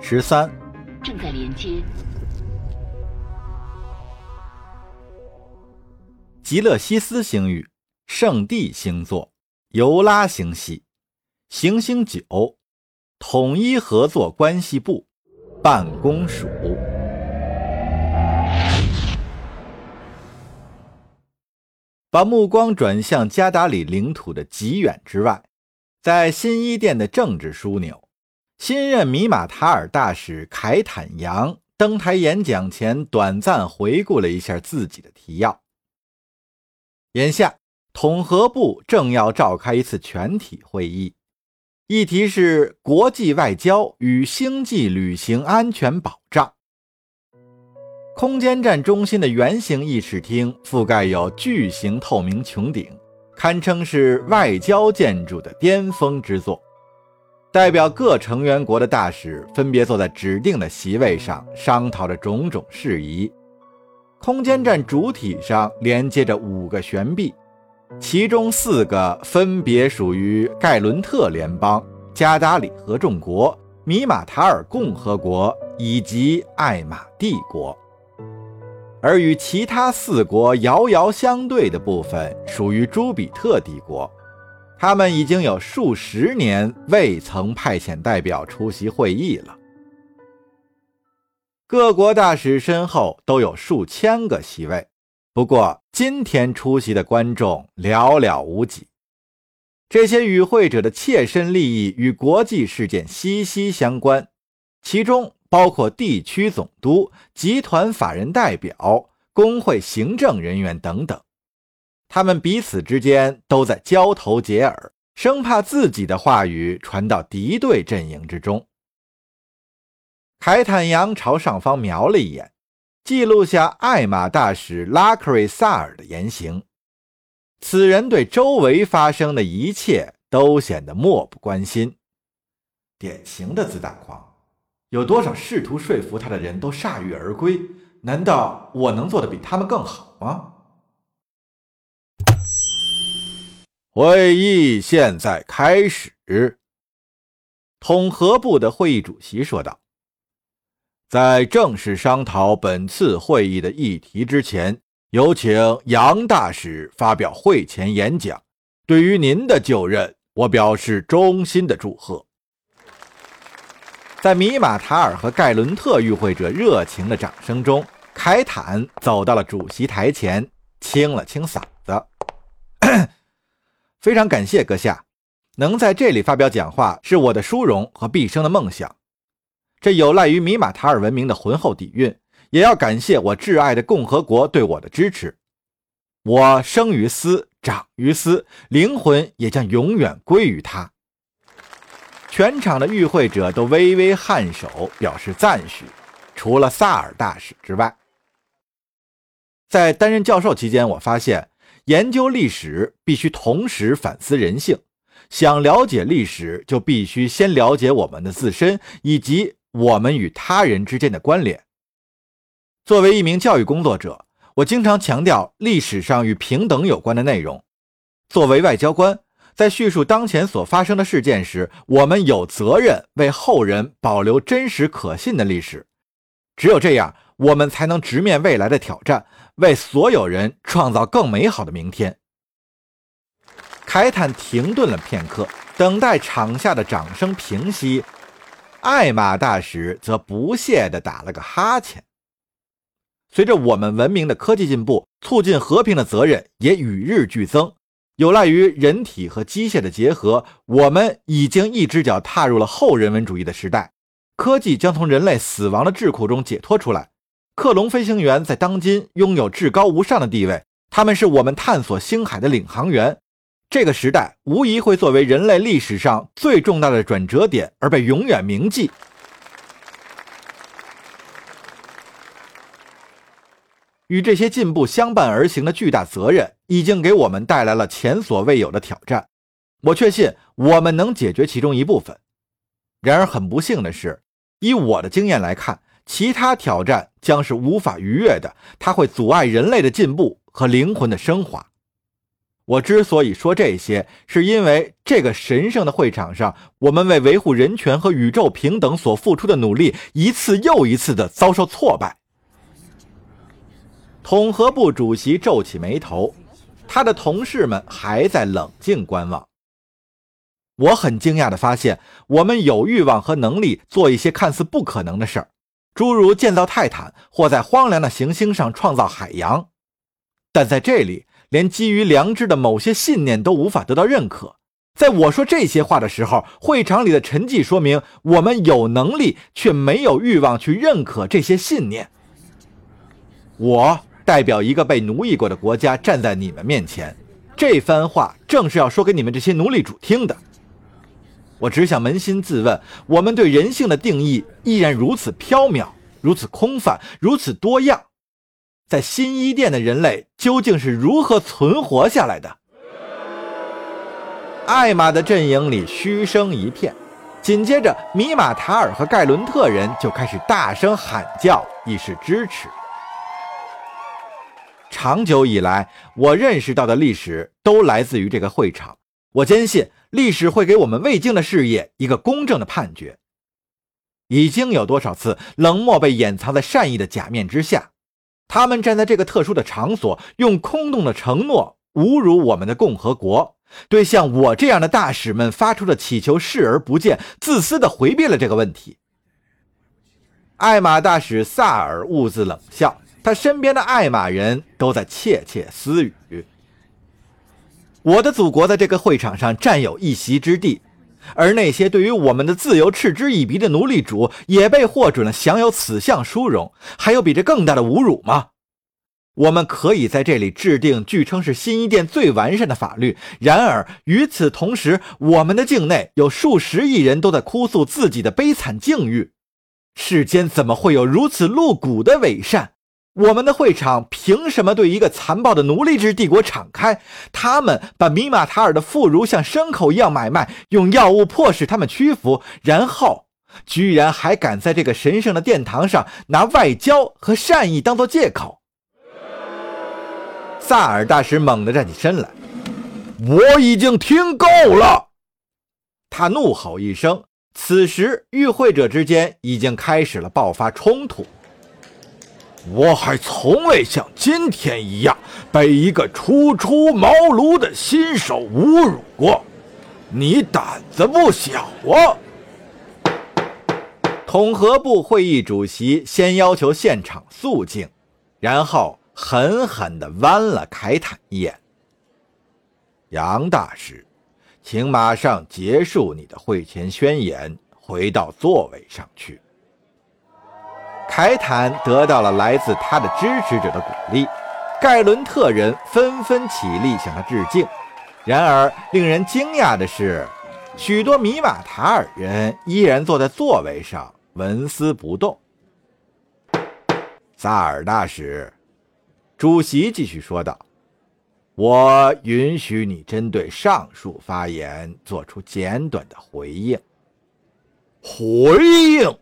十三，正在连接。极乐西斯星域，圣地星座，尤拉星系，行星九，统一合作关系部办公署。把目光转向加达里领土的极远之外，在新伊甸的政治枢纽，新任米马塔尔大使凯坦扬登台演讲前，短暂回顾了一下自己的提要。眼下，统合部正要召开一次全体会议，议题是国际外交与星际旅行安全保障。空间站中心的圆形议事厅覆盖有巨型透明穹顶，堪称是外交建筑的巅峰之作。代表各成员国的大使分别坐在指定的席位上，商讨着种种事宜。空间站主体上连接着五个悬臂，其中四个分别属于盖伦特联邦、加达里合众国、米马塔尔共和国以及艾玛帝国。而与其他四国遥遥相对的部分，属于朱比特帝国。他们已经有数十年未曾派遣代表出席会议了。各国大使身后都有数千个席位，不过今天出席的观众寥寥无几。这些与会者的切身利益与国际事件息息相关，其中。包括地区总督、集团法人代表、工会行政人员等等，他们彼此之间都在交头接耳，生怕自己的话语传到敌对阵营之中。凯坦扬朝上方瞄了一眼，记录下艾玛大使拉克瑞萨尔的言行。此人对周围发生的一切都显得漠不关心，典型的自大狂。有多少试图说服他的人都铩羽而归？难道我能做的比他们更好吗？会议现在开始。统合部的会议主席说道：“在正式商讨本次会议的议题之前，有请杨大使发表会前演讲。对于您的就任，我表示衷心的祝贺。”在米马塔尔和盖伦特与会者热情的掌声中，凯坦走到了主席台前，清了清嗓：“非常感谢阁下，能在这里发表讲话是我的殊荣和毕生的梦想。这有赖于米马塔尔文明的浑厚底蕴，也要感谢我挚爱的共和国对我的支持。我生于斯，长于斯，灵魂也将永远归于他。”全场的与会者都微微颔首，表示赞许，除了萨尔大使之外。在担任教授期间，我发现研究历史必须同时反思人性。想了解历史，就必须先了解我们的自身以及我们与他人之间的关联。作为一名教育工作者，我经常强调历史上与平等有关的内容。作为外交官。在叙述当前所发生的事件时，我们有责任为后人保留真实可信的历史。只有这样，我们才能直面未来的挑战，为所有人创造更美好的明天。凯坦停顿了片刻，等待场下的掌声平息。艾玛大使则不屑地打了个哈欠。随着我们文明的科技进步，促进和平的责任也与日俱增。有赖于人体和机械的结合，我们已经一只脚踏入了后人文主义的时代。科技将从人类死亡的桎梏中解脱出来。克隆飞行员在当今拥有至高无上的地位，他们是我们探索星海的领航员。这个时代无疑会作为人类历史上最重大的转折点而被永远铭记。与这些进步相伴而行的巨大责任，已经给我们带来了前所未有的挑战。我确信我们能解决其中一部分。然而，很不幸的是，以我的经验来看，其他挑战将是无法逾越的。它会阻碍人类的进步和灵魂的升华。我之所以说这些，是因为这个神圣的会场上，我们为维护人权和宇宙平等所付出的努力，一次又一次的遭受挫败。统合部主席皱起眉头，他的同事们还在冷静观望。我很惊讶的发现，我们有欲望和能力做一些看似不可能的事儿，诸如建造泰坦或在荒凉的行星上创造海洋，但在这里。连基于良知的某些信念都无法得到认可。在我说这些话的时候，会场里的沉寂说明我们有能力，却没有欲望去认可这些信念。我代表一个被奴役过的国家站在你们面前，这番话正是要说给你们这些奴隶主听的。我只想扪心自问：我们对人性的定义依然如此缥缈，如此空泛，如此多样。在新伊甸的人类究竟是如何存活下来的？艾玛的阵营里嘘声一片，紧接着米马塔尔和盖伦特人就开始大声喊叫，以示支持。长久以来，我认识到的历史都来自于这个会场。我坚信历史会给我们未经的事业一个公正的判决。已经有多少次冷漠被掩藏在善意的假面之下？他们站在这个特殊的场所，用空洞的承诺侮辱我们的共和国，对像我这样的大使们发出的祈求视而不见，自私地回避了这个问题。艾玛大使萨尔兀自冷笑，他身边的艾玛人都在窃窃私语。我的祖国在这个会场上占有一席之地。而那些对于我们的自由嗤之以鼻的奴隶主，也被获准了享有此项殊荣。还有比这更大的侮辱吗？我们可以在这里制定据称是新一殿最完善的法律，然而与此同时，我们的境内有数十亿人都在哭诉自己的悲惨境遇。世间怎么会有如此露骨的伪善？我们的会场凭什么对一个残暴的奴隶制帝国敞开？他们把米马塔尔的妇孺像牲口一样买卖，用药物迫使他们屈服，然后居然还敢在这个神圣的殿堂上拿外交和善意当做借口。萨尔大使猛地站起身来：“我已经听够了！”他怒吼一声。此时，与会者之间已经开始了爆发冲突。我还从未像今天一样被一个初出茅庐的新手侮辱过，你胆子不小啊！统合部会议主席先要求现场肃静，然后狠狠地剜了凯坦一眼。杨大师，请马上结束你的会前宣言，回到座位上去。凯坦得到了来自他的支持者的鼓励，盖伦特人纷纷起立向他致敬。然而，令人惊讶的是，许多米马塔尔人依然坐在座位上纹丝不动。萨尔大使，主席继续说道：“我允许你针对上述发言做出简短的回应。”回应。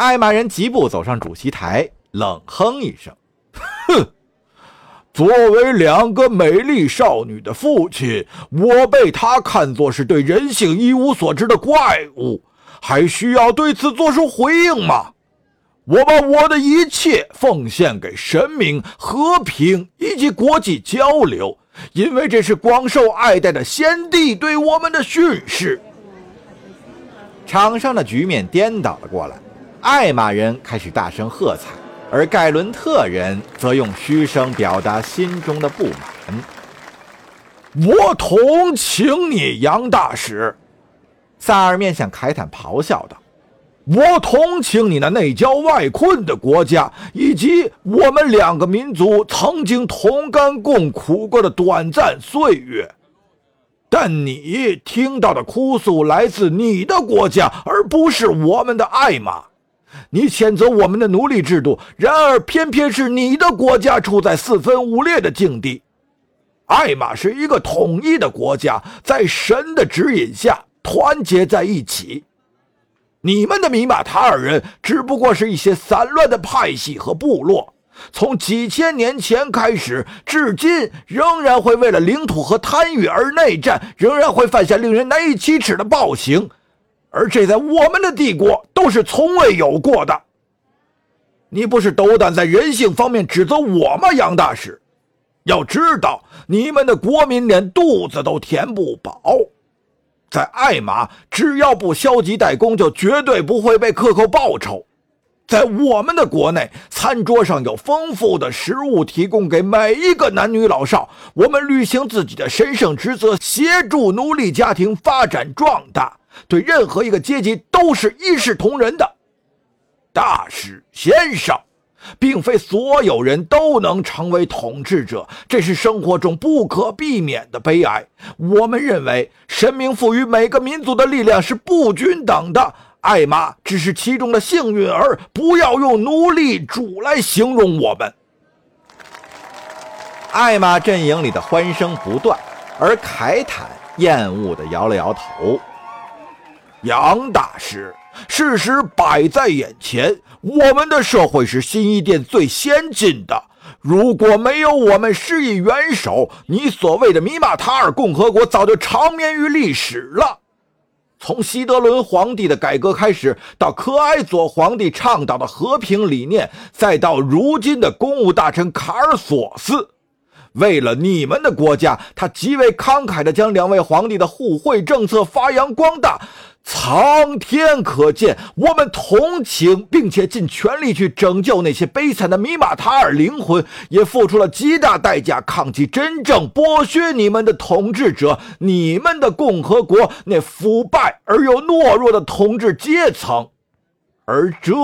艾玛人疾步走上主席台，冷哼一声：“哼！作为两个美丽少女的父亲，我被他看作是对人性一无所知的怪物，还需要对此做出回应吗？我把我的一切奉献给神明、和平以及国际交流，因为这是广受爱戴的先帝对我们的训示。”场上的局面颠倒了过来。艾玛人开始大声喝彩，而盖伦特人则用嘘声表达心中的不满。我同情你，杨大使。萨尔面向凯坦咆哮道：“我同情你那内焦外困的国家，以及我们两个民族曾经同甘共苦过的短暂岁月。但你听到的哭诉来自你的国家，而不是我们的艾玛。”你谴责我们的奴隶制度，然而偏偏是你的国家处在四分五裂的境地。艾玛是一个统一的国家，在神的指引下团结在一起。你们的米马塔尔人只不过是一些散乱的派系和部落，从几千年前开始，至今仍然会为了领土和贪欲而内战，仍然会犯下令人难以启齿的暴行，而这在我们的帝国都是从未有过的。你不是斗胆在人性方面指责我吗，杨大使？要知道，你们的国民连肚子都填不饱。在艾玛，只要不消极怠工，就绝对不会被克扣报酬。在我们的国内，餐桌上有丰富的食物提供给每一个男女老少。我们履行自己的神圣职责，协助奴隶家庭发展壮大，对任何一个阶级都是一视同仁的。大使先生，并非所有人都能成为统治者，这是生活中不可避免的悲哀。我们认为，神明赋予每个民族的力量是不均等的。艾玛只是其中的幸运儿，不要用奴隶主来形容我们。艾玛阵营里的欢声不断，而凯坦厌恶地摇了摇头。杨大师，事实摆在眼前，我们的社会是新一殿最先进的。如果没有我们施以援手，你所谓的米马塔尔共和国早就长眠于历史了。从希德伦皇帝的改革开始，到科埃佐皇帝倡导的和平理念，再到如今的公务大臣卡尔索斯，为了你们的国家，他极为慷慨地将两位皇帝的互惠政策发扬光大。苍天可见，我们同情并且尽全力去拯救那些悲惨的米马塔尔灵魂，也付出了极大代价抗击真正剥削你们的统治者——你们的共和国那腐败而又懦弱的统治阶层。而这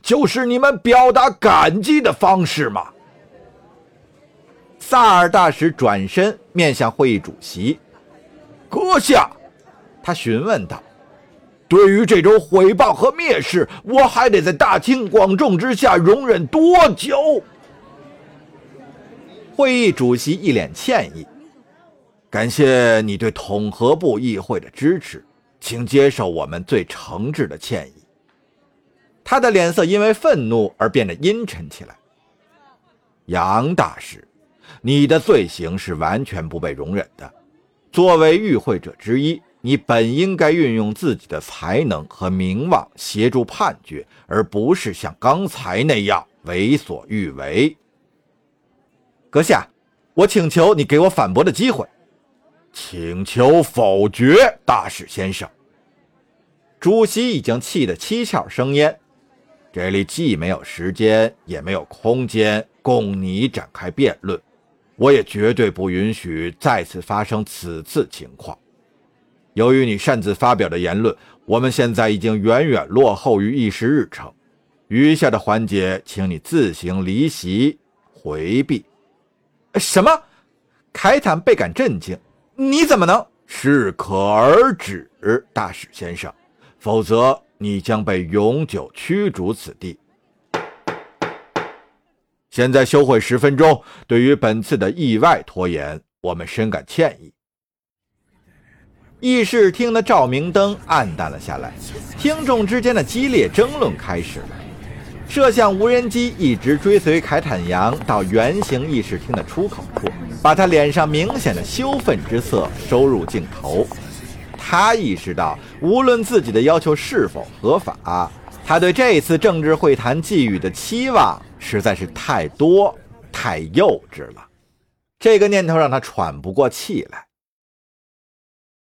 就是你们表达感激的方式吗？萨尔大使转身面向会议主席，阁下，他询问道。对于这种毁谤和蔑视，我还得在大庭广众之下容忍多久？会议主席一脸歉意，感谢你对统合部议会的支持，请接受我们最诚挚的歉意。他的脸色因为愤怒而变得阴沉起来。杨大师，你的罪行是完全不被容忍的。作为与会者之一。你本应该运用自己的才能和名望协助判决，而不是像刚才那样为所欲为。阁下，我请求你给我反驳的机会。请求否决，大使先生。朱熹已经气得七窍生烟。这里既没有时间，也没有空间供你展开辩论。我也绝对不允许再次发生此次情况。由于你擅自发表的言论，我们现在已经远远落后于议事日程。余下的环节，请你自行离席回避。什么？凯坦倍感震惊。你怎么能？适可而止，大使先生，否则你将被永久驱逐此地。现在休会十分钟。对于本次的意外拖延，我们深感歉意。议事厅的照明灯暗淡了下来，听众之间的激烈争论开始了。摄像无人机一直追随凯坦扬到圆形议事厅的出口处，把他脸上明显的羞愤之色收入镜头。他意识到，无论自己的要求是否合法，他对这次政治会谈寄予的期望实在是太多、太幼稚了。这个念头让他喘不过气来。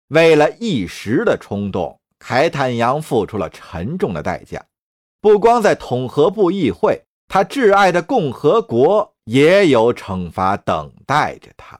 为了一时的冲动，凯坦扬付出了沉重的代价。不光在统合部议会，他挚爱的共和国也有惩罚等待着他。